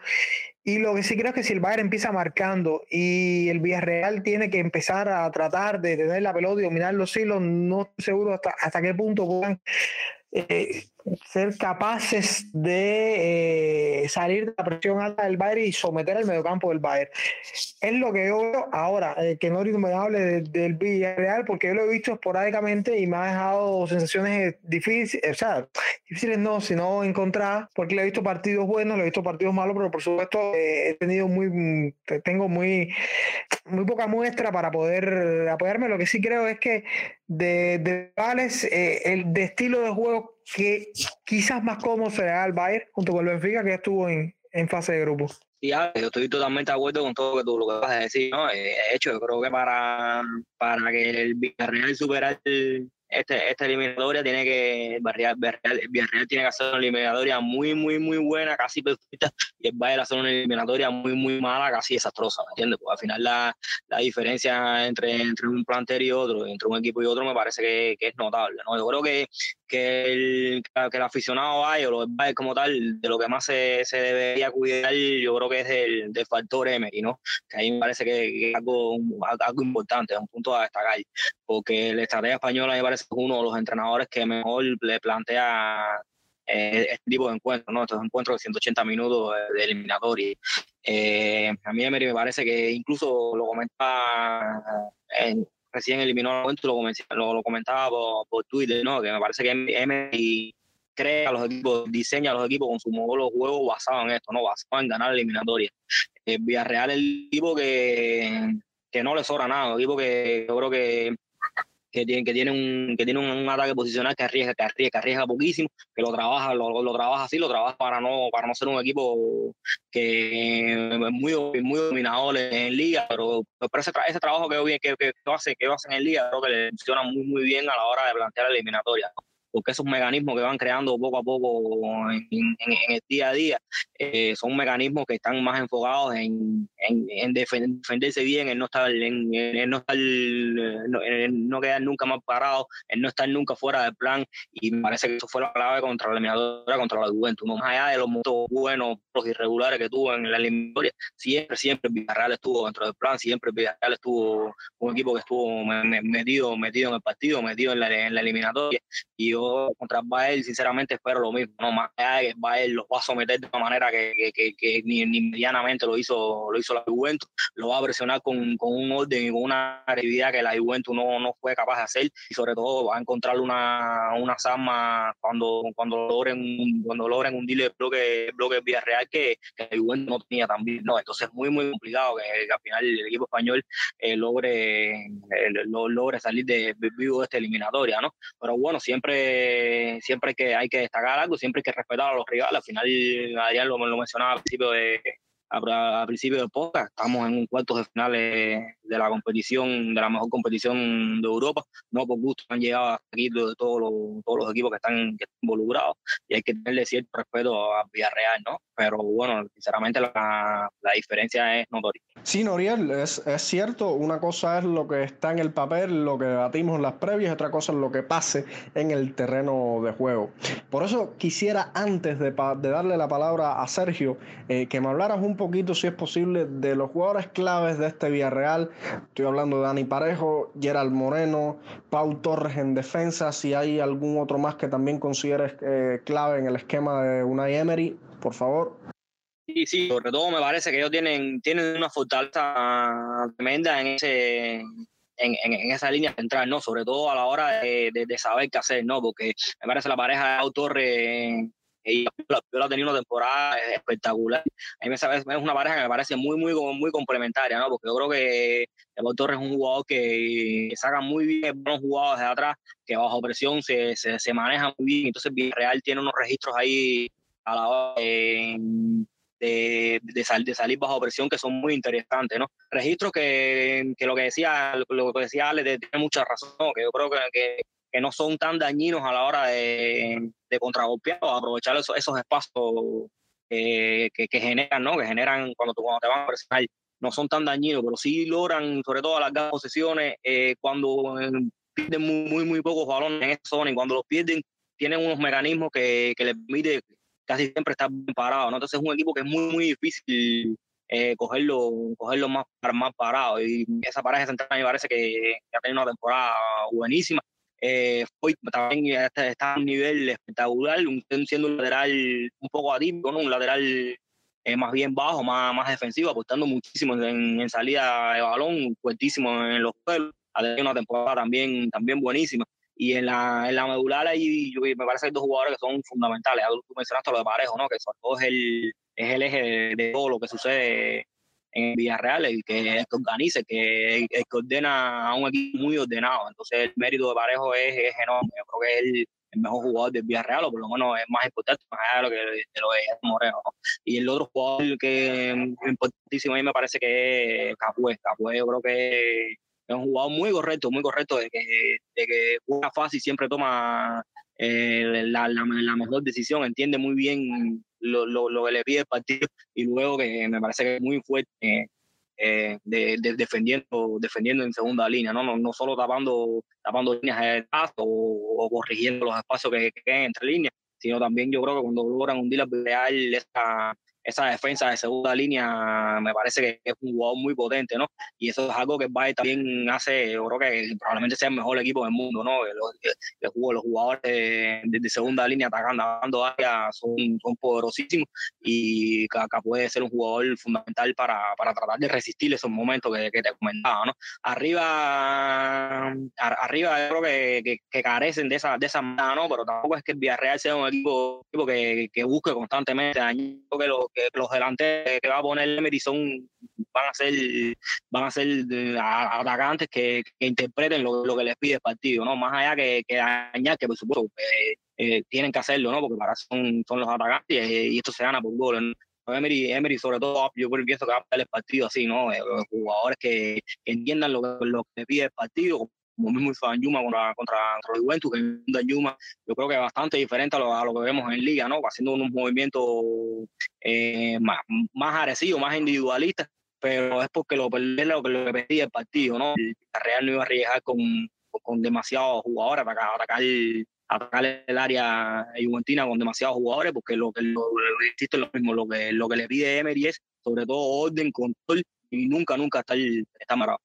Y lo que sí creo es que si el Bayern empieza marcando y el Villarreal tiene que empezar a tratar de tener la pelota y dominar los hilos, no estoy seguro hasta, hasta qué punto puedan eh, ser capaces de eh, salir de la presión alta del Bayern y someter al mediocampo del Bayern. Es lo que yo veo ahora, eh, que Nori me hable de, del Villarreal, porque yo lo he visto esporádicamente y me ha dejado sensaciones difíciles, o sea, difíciles no, sino encontradas, porque le he visto partidos buenos, le he visto partidos malos, pero por supuesto eh, he tenido muy, tengo muy, muy poca muestra para poder apoyarme. Lo que sí creo es que de, de Vales, eh, el de estilo de juego que quizás más cómodo será el Bayern junto con el Benfica que estuvo en, en fase de grupo. Sí, yo estoy totalmente de acuerdo con todo lo que tú lo vas a decir, ¿no? De hecho, yo creo que para, para que el Villarreal supera el, este, esta eliminatoria tiene que, Villarreal, Villarreal tiene que hacer una eliminatoria muy, muy, muy buena, casi perfecta, y el Bayern hacer una eliminatoria muy, muy mala, casi desastrosa, ¿me entiendes? Porque al final la, la diferencia entre, entre un plantel y otro, entre un equipo y otro, me parece que, que es notable, ¿no? Yo creo que, que, el, que el aficionado Bayern, o el Bayern como tal, de lo que más se, se debería cuidar, yo creo que es del, del factor Emery, ¿no? Que ahí me parece que, que es algo, algo importante, es un punto a destacar, porque la estrategia española me parece uno de los entrenadores que mejor le plantea eh, este tipo de encuentros, ¿no? Estos encuentros de 180 minutos de eliminatoria. Eh, a mí Emery me parece que incluso lo comentaba en, recién eliminó el encuentro, lo, lo, lo comentaba por, Twitter, ¿no? Que me parece que Emery crea los equipos, diseña los equipos con su modelo de juego basado en esto, ¿no? Basado en ganar eliminatoria. El Villarreal es el equipo que, que no le sobra nada, el equipo que yo creo que que tiene, que tiene, un, que tiene un, ataque posicional que arriesga, que arriesga, que arriesga poquísimo, que lo trabaja, lo, lo, trabaja así, lo trabaja para no, para no ser un equipo que es muy, muy dominador en, liga, pero, pero ese, ese trabajo que, que, que, que, hace, que hacen en liga creo que le funciona muy, muy bien a la hora de plantear la eliminatoria porque esos mecanismos que van creando poco a poco en, el día a día eh, son mecanismos que están más enfocados en, en, defenderse bien, en no estar, en, no, estar no, quedar nunca más parado, en no estar nunca fuera del plan, y me parece que eso fue la clave contra la eliminatoria, contra la Juventus, más allá de los momentos buenos, los irregulares que tuvo en la eliminatoria, siempre, siempre Villarreal estuvo dentro del plan, siempre Villarreal estuvo un equipo que estuvo metido, metido en el partido, metido en la, en la eliminatoria, y contra Bael, sinceramente, espero lo mismo. No más de que Bael los va a someter de una manera que, que, que, ni, ni, medianamente lo hizo, lo hizo la Juventus. Lo va a presionar con, con un orden y con una agresividad que la Juventus no, no fue capaz de hacer. Y sobre todo va a encontrar una, una armas cuando, cuando logren cuando logren hundirle el bloque, bloque Villarreal que, que la Juventus no tenía también. No, entonces es muy, muy complicado que, al final el equipo español eh, logre, eh, logre salir de, vivo de esta eliminatoria, ¿no? Pero bueno, siempre siempre que hay que destacar algo, siempre hay que respetar a los rivales. Al final, Adrián lo, lo mencionaba al principio de, a, principio de podcast. Estamos en un cuarto de finales de la competición, de la mejor competición de Europa. No por gusto han llegado hasta aquí de todos los, todos los equipos que están, involucrados y hay que tenerle cierto respeto a Villarreal, ¿no? Pero bueno, sinceramente la, la diferencia es notoria. Sí, Noriel, es, es, cierto. Una cosa es lo que está en el papel, lo que debatimos en las previas, otra cosa es lo que pase en el terreno de juego. Por eso quisiera, antes de, de darle la palabra a Sergio, eh, que me hablaras un poquito, si es posible, de los jugadores claves de este Villarreal. Estoy hablando de Dani Parejo, Gerald Moreno, Pau Torres en defensa, si hay algún otro más que también consideres eh, clave en el esquema de Unai Emery, por favor. Sí, sí, sobre todo me parece que ellos tienen, tienen una fortaleza tremenda en ese, en, en, esa línea central, ¿no? Sobre todo a la hora de, de, saber qué hacer, ¿no? Porque me parece la pareja de Autorre yo ha tenido una temporada espectacular. A mí me sabe, es una pareja que me parece muy, muy, muy complementaria, ¿no? Porque yo creo que el Torres es un jugador que saca muy bien buenos jugadores de atrás, que bajo presión se, se, se maneja muy bien. Entonces, Villarreal tiene unos registros ahí a la hora de, de, de, salir bajo presión que son muy interesantes, ¿no? Registros que, que lo que decía, lo que decía Ale tiene mucha razón, que yo creo que, que, que, no son tan dañinos a la hora de, de contragolpear o aprovechar esos, esos espacios que, que, generan, ¿no? Que generan cuando, cuando te van a presionar no son tan dañinos, pero sí logran, sobre todo las posesiones, eh, cuando eh, pierden muy, muy, muy pocos balones en esa zona y cuando los pierden, tienen unos mecanismos que, que les permite casi siempre está bien parado. Entonces es un equipo que es muy, muy difícil eh, cogerlo, cogerlo más, más parado. Y esa pareja central me parece que, ha tenido una temporada buenísima. Eh, también está, a un nivel espectacular, siendo un lateral un poco atípico, ¿no? un lateral eh, más bien bajo, más, más defensivo, apostando muchísimo en, salida de balón, fuertísimo en los suelos. Ha tenido una temporada también, también buenísima. Y en la, en la medular ahí me parece que hay dos jugadores que son fundamentales. Tú mencionaste lo de Parejo, ¿no? que sobre todo es el, es el eje de, todo lo que sucede en Villarreal, el que, el que organiza, que, el, que ordena a un equipo muy ordenado. Entonces el mérito de Parejo es, es enorme. Yo creo que es el, mejor jugador del Villarreal, o por lo menos es más importante, más allá de lo que de lo de Moreno. Y el otro jugador que es importantísimo a mí me parece que es Capué. Capué yo creo que es un jugador muy correcto, muy correcto, de que, de que juega fácil, siempre toma eh, la, la, mejor decisión, entiende muy bien lo, lo, lo, que le pide el partido y luego que me parece que es muy fuerte eh, de, defendiendo, defendiendo en segunda línea, ¿no? No, no solo tapando, tapando líneas de paso o, o, corrigiendo los espacios que, que queden entre líneas, sino también yo creo que cuando logran hundir la real esa esa defensa de segunda línea me parece que es un jugador muy potente, ¿no? Y eso es algo que el Bayern también hace, yo creo que probablemente sea el mejor equipo del mundo, ¿no? Los, los jugadores de, segunda línea atacando, área son, son poderosísimos y acá puede ser un jugador fundamental para, para tratar de resistir esos momentos que, que te comentaba, ¿no? Arriba, arriba yo creo que, que, carecen de esa, de esa manera, ¿no? Pero tampoco es que el Villarreal sea un equipo, equipo que, que busque constantemente dañar, que los que los delanteros que va a poner Emery son van a ser van a ser atacantes que, interpreten lo, que les pide el partido, ¿no? Más allá que, que dañar, que por supuesto eh, eh, tienen que hacerlo, ¿no? Porque para son, son los atacantes y, esto se gana por gol. Emery, Emery, sobre todo, yo pienso que va a el partido así, ¿no? Los jugadores que, entiendan lo, lo que pide el partido, como mismo hizo Yuma contra, contra, contra el Juventus, que Yuma yo creo que es bastante diferente a lo, lo que vemos en Liga, ¿no? Haciendo unos movimientos eh, más, más más individualistas, pero es porque lo perdió lo que lo pedía el partido, ¿no? El Real no iba a arriesgar con, con demasiados jugadores para atacar, atacar el área juventina con demasiados jugadores, porque lo que lo, es lo mismo, lo que, lo que le pide Emery es sobre todo orden, control y nunca, nunca está, está amarrado.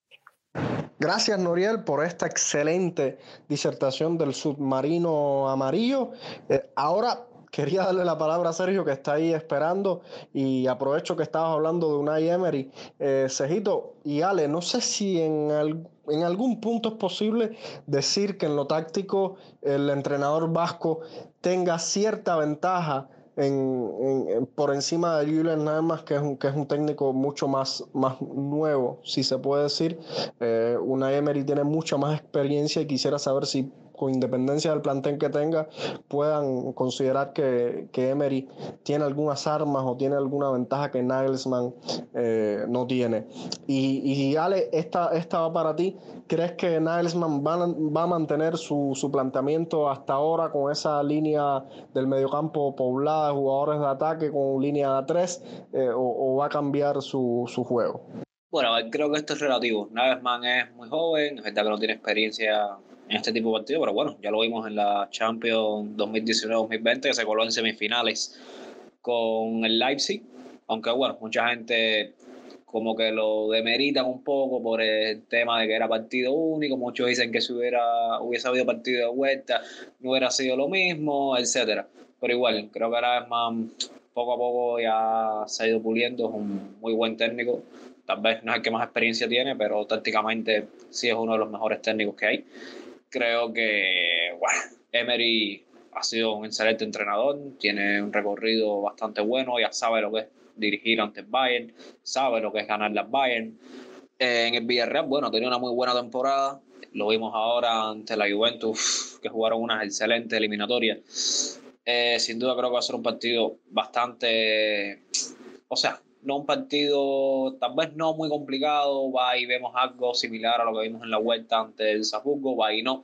Gracias, Noriel, por esta excelente disertación del submarino amarillo. Eh, ahora quería darle la palabra a Sergio, que está ahí esperando, y aprovecho que estabas hablando de Unai Emery. Eh, Cejito y Ale, no sé si en, en algún punto es posible decir que en lo táctico el entrenador vasco tenga cierta ventaja en, por encima de Julian Navas, que es un, que es un técnico mucho más, más nuevo, si se puede decir. Eh, una Emery tiene mucha más experiencia y quisiera saber si con independencia del plantel que tenga, puedan considerar que, que Emery tiene algunas armas o tiene alguna ventaja que Nagelsmann eh, no tiene. Y, y Ale, esta, va para ti. ¿Crees que Nagelsmann va, va a mantener su, su, planteamiento hasta ahora con esa línea del mediocampo poblada de jugadores de ataque con línea de tres eh, o, o, va a cambiar su, su juego? Bueno, creo que esto es relativo. Nagelsmann es muy joven, es verdad que no tiene experiencia en este tipo de partido, pero bueno, ya lo vimos en la Champions 2019-2020 que se coló en semifinales con el Leipzig, aunque bueno, mucha gente como que lo demeritan un poco por el tema de que era partido único, muchos dicen que si hubiera, hubiese habido partido de vuelta no hubiera sido lo mismo, etcétera. Pero igual, creo que ahora es más, poco a poco ya se ha ido puliendo, es un muy buen técnico, tal vez no es el que más experiencia tiene, pero tácticamente sí es uno de los mejores técnicos que hay creo que bueno, Emery ha sido un excelente entrenador, tiene un recorrido bastante bueno, ya sabe lo que es dirigir ante Bayern, sabe lo que es ganar las Bayern. En el Villarreal, bueno, tenía una muy buena temporada, lo vimos ahora ante la Juventus, que jugaron unas excelentes eliminatorias. Eh, sin duda creo que va a ser un partido bastante, o sea, no un partido tal vez no muy complicado, va y vemos algo similar a lo que vimos en la vuelta ante el Zabugo, va y no.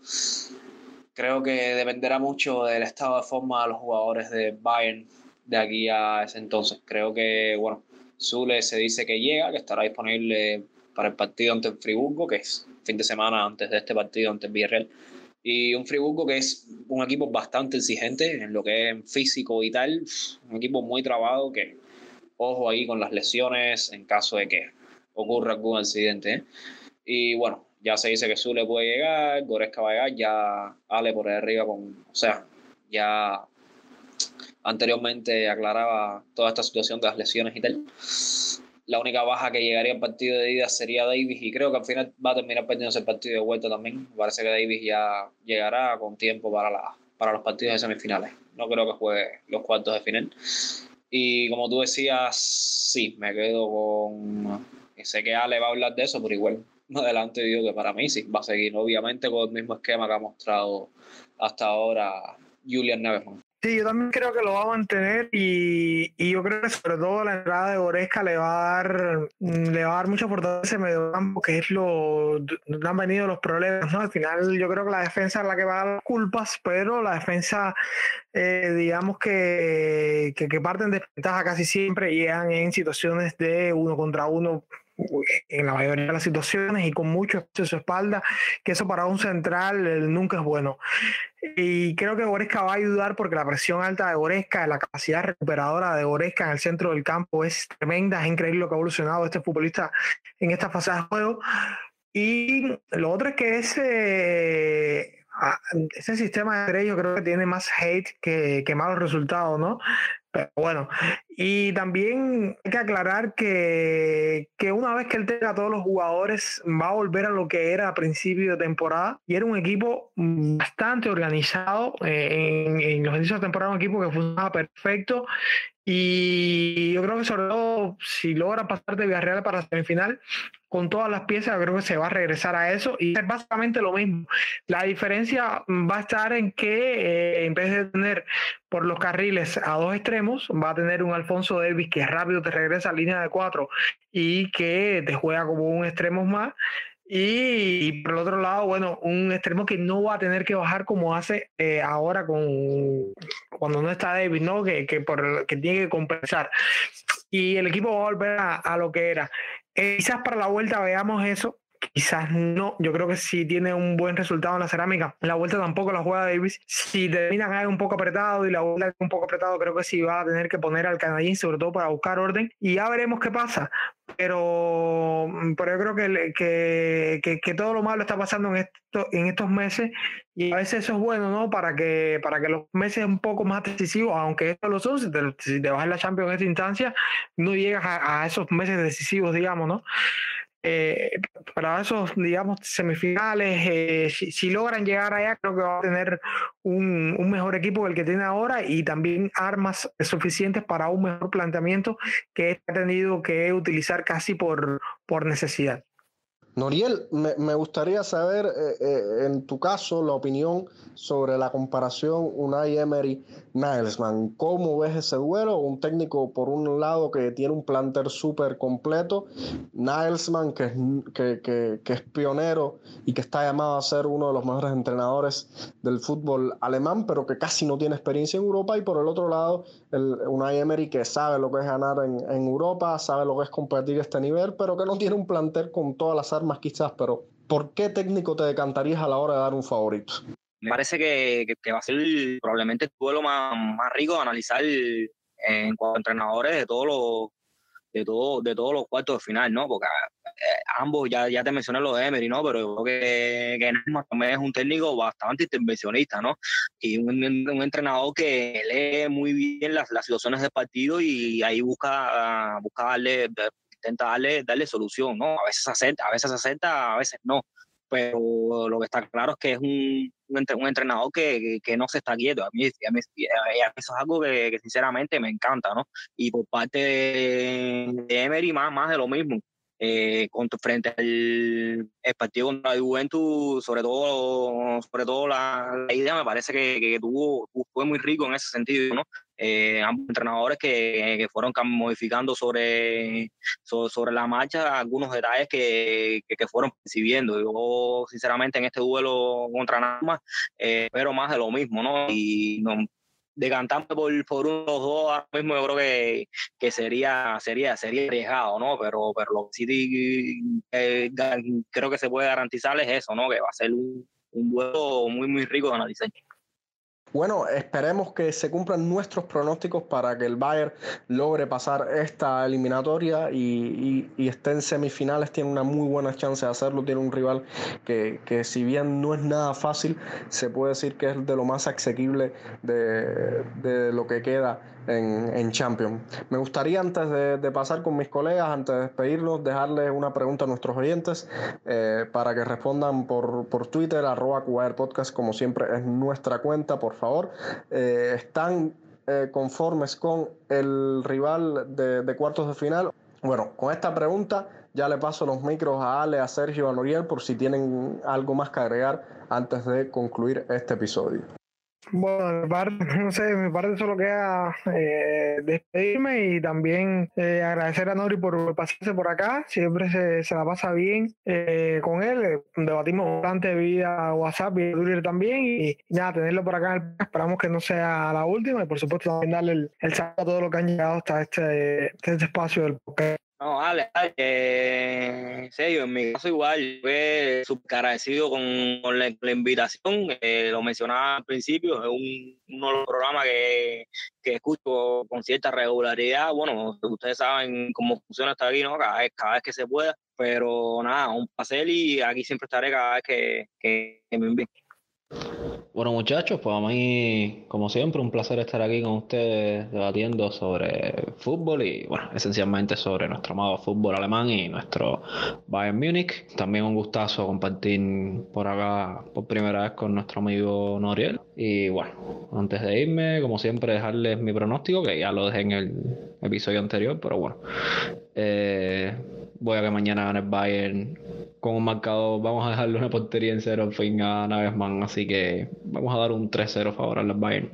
Creo que dependerá mucho del estado de forma de los jugadores de Bayern de aquí a ese entonces. Creo que, bueno, Zule se dice que llega, que estará disponible para el partido ante el Friburgo, que es fin de semana antes de este partido ante el Villarreal. Y un Friburgo que es un equipo bastante exigente en lo que es físico y tal, un equipo muy trabado que ojo ahí con las lesiones en caso de que ocurra algún accidente. Y bueno, ya se dice que Zule puede llegar, Goreska va a llegar, ya Ale por ahí arriba con, o sea, ya anteriormente aclaraba toda esta situación de las lesiones y tal. La única baja que llegaría al partido de ida sería Davis y creo que al final va a terminar perdiendo el partido de vuelta también. Parece que Davis ya llegará con tiempo para, la, para los partidos de semifinales. No creo que juegue los cuartos de final. Y como tú decías, sí, me quedo con. Sé que Ale va a hablar de eso, pero igual más <laughs> adelante digo que para mí sí, va a seguir, obviamente, con el mismo esquema que ha mostrado hasta ahora Julian Nevesman. Sí, yo también creo que lo va a mantener y, y, yo creo que sobre todo la entrada de Goresca le va a dar, le va a dar mucha fortaleza en medio campo, que es lo donde han venido los problemas. ¿no? Al final yo creo que la defensa es la que va a dar las culpas, pero la defensa, eh, digamos que, que, parten de desventaja casi siempre llegan en situaciones de uno contra uno en la mayoría de las situaciones y con mucho espacio en su espalda, que eso para un central nunca es bueno. Y creo que Goresca va a ayudar porque la presión alta de Goresca, la capacidad recuperadora de Goresca en el centro del campo es tremenda, es increíble lo que ha evolucionado este futbolista en esta fase de juego. Y lo otro es que ese ese sistema de yo creo que tiene más hate que, que malos resultados, ¿no? Pero bueno, y también hay que aclarar que, que, una vez que él tenga todos los jugadores, va a volver a lo que era a principio de temporada. Y era un equipo bastante organizado. Eh, en, los inicios de temporada, un equipo que funcionaba perfecto Y yo creo que sobre todo si logra pasar de Villarreal para semifinal con todas las piezas, creo que se va a regresar a eso y es básicamente lo mismo. La diferencia va a estar en que eh, en vez de tener por los carriles a dos extremos, va a tener un Alfonso Davis que rápido te regresa a línea de cuatro y que te juega como un extremo más. Y, por el otro lado, bueno, un extremo que no va a tener que bajar como hace eh, ahora con cuando no está David, ¿no? Que, que, por, que tiene que compensar. Y el equipo va a volver a, lo que era. Eh, quizás para la vuelta veamos eso, quizás no. Yo creo que si tiene un buen resultado en la cerámica, la vuelta tampoco la juega Davis. Si termina un poco apretado y la vuelta un poco apretado, creo que sí va a tener que poner al canadiense, sobre todo para buscar orden. Y ya veremos qué pasa. Pero, pero yo creo que, que, que, todo lo malo está pasando en, esto, en estos meses y a veces eso es bueno, ¿no? Para que, para que los meses un poco más decisivos, aunque esto lo son, si te, si vas en la Champions en esta instancia, no llegas a esos meses decisivos, digamos, ¿no? Eh, para esos, digamos, semifinales, eh, si, logran llegar allá, creo que va a tener un, un, mejor equipo que el que tiene ahora y también armas suficientes para un mejor planteamiento que ha tenido que utilizar casi por, por necesidad. Noriel, me, gustaría saber, eh, eh, en tu caso, la opinión sobre la comparación Unai Emery-Nagelsmann. ¿Cómo ves ese duelo? Un técnico, por un lado, que tiene un planter súper completo, Nagelsmann, que es, que, que, es pionero y que está llamado a ser uno de los mejores entrenadores del fútbol alemán, pero que casi no tiene experiencia en Europa, y por el otro lado, el Unai Emery, que sabe lo que es ganar en, en Europa, sabe lo que es competir este nivel, pero que no tiene un planter con todas las más quizás, pero ¿por qué técnico te decantarías a la hora de dar un favorito? Me parece que, va a ser probablemente el duelo más, más rico de analizar en cuanto a entrenadores de todos los de todo, de todos los cuartos de final, ¿no? Porque eh, ambos, ya, ya te mencioné los de Emery, ¿no? Pero yo creo que, que también es un técnico bastante intervencionista, ¿no? Y un, un entrenador que lee muy bien las, las situaciones del partido y ahí busca, busca darle, intenta darle, darle solución, ¿no? A veces acepta, a veces acepta, a veces no. Pero lo que está claro es que es un, un entrenador que, que, no se está quieto. A mí, a mí, eso es algo que, sinceramente me encanta, ¿no? Y por parte de, Emery, más, más de lo mismo. Eh, frente al partido contra el Juventus, sobre todo, sobre todo la, idea me parece que, que, tuvo, fue muy rico en ese sentido, ¿no? Eh, ambos entrenadores que, que, fueron modificando sobre, sobre, la marcha algunos detalles que, que, fueron percibiendo. Yo, sinceramente, en este duelo contra Nama, eh, espero más de lo mismo, ¿no? Y no, decantarme por, por uno o dos ahora mismo yo creo que, que sería, sería, sería arriesgado, ¿no? Pero, pero lo que sí eh, creo que se puede garantizar es eso, ¿no? Que va a ser un, un duelo muy, muy rico de analizar. Bueno, esperemos que se cumplan nuestros pronósticos para que el Bayern logre pasar esta eliminatoria y, esté en semifinales. Tiene una muy buena chance de hacerlo. Tiene un rival que, si bien no es nada fácil, se puede decir que es de lo más asequible de, de lo que queda en, Champions. Me gustaría antes de, pasar con mis colegas, antes de despedirnos, dejarles una pregunta a nuestros oyentes eh, para que respondan por, por Twitter, arroba Podcast, como siempre es nuestra cuenta, por favor. Eh, ¿Están eh, conformes con el rival de, de cuartos de final? Bueno, con esta pregunta ya le paso los micros a Ale, a Sergio, a Noriel por si tienen algo más que agregar antes de concluir este episodio. Bueno, parte, <laughs> no sé, mi parte solo queda eh, despedirme y también eh, agradecer a Nori por pasarse por acá. Siempre se, la pasa bien eh, con él. Debatimos bastante vía WhatsApp y Twitter también. Y, nada, tenerlo por acá. Esperamos que no sea la última y por supuesto también darle el, el saludo a todos los que han llegado hasta este, este espacio del podcast. No, Ale, Ale eh, serio, en mi caso igual, fue súper agradecido con, la, invitación, eh, lo mencionaba al principio, es un, uno de los programas que, que, escucho con cierta regularidad, bueno, ustedes saben cómo funciona esto aquí, ¿no? Cada vez, cada vez que se pueda, pero nada, un placer y aquí siempre estaré cada vez que, que, me inviten. Bueno muchachos, pues a mí, como siempre, un placer estar aquí con ustedes debatiendo sobre fútbol y, bueno, esencialmente sobre nuestro amado fútbol alemán y nuestro Bayern Múnich. También un gustazo compartir por acá por primera vez con nuestro amigo Noriel. Y bueno, antes de irme, como siempre, dejarles mi pronóstico, que ya lo dejé en el episodio anterior, pero bueno. Eh, voy a que mañana gane el Bayern con un marcador. Vamos a dejarle una portería en cero al fin a Nagelsmann, así que vamos a dar un 3-0 favorable al Bayern.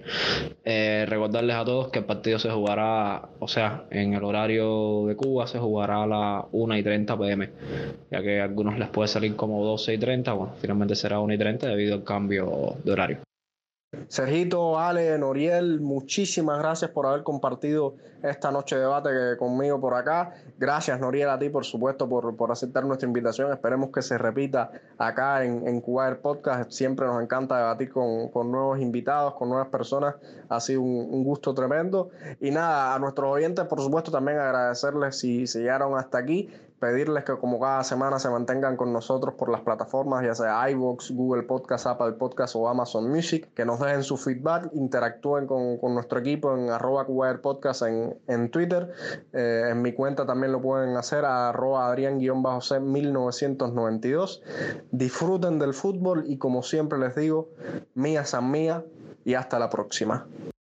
Eh, recordarles a todos que el partido se jugará, o sea, en el horario de Cuba se jugará a las 1 y 30 pm, ya que a algunos les puede salir como 12 y 30, bueno, finalmente será 1 y 30 debido al cambio de horario. Sergito, Ale, Noriel, muchísimas gracias por haber compartido esta noche de debate conmigo por acá. Gracias, Noriel, a ti, por supuesto, por, por aceptar nuestra invitación. Esperemos que se repita acá en, en Cuba Podcast. Siempre nos encanta debatir con, con, nuevos invitados, con nuevas personas. Ha sido un, gusto tremendo. Y nada, a nuestros oyentes, por supuesto, también agradecerles si, si llegaron hasta aquí pedirles que como cada semana se mantengan con nosotros por las plataformas, ya sea iVoox, Google Podcast, Apple Podcast o Amazon Music, que nos dejen su feedback, interactúen con, con nuestro equipo en arroba Podcast en, en Twitter. Eh, en mi cuenta también lo pueden hacer a arroba Adrián-C1992. Disfruten del fútbol y como siempre les digo, mía san mía y hasta la próxima.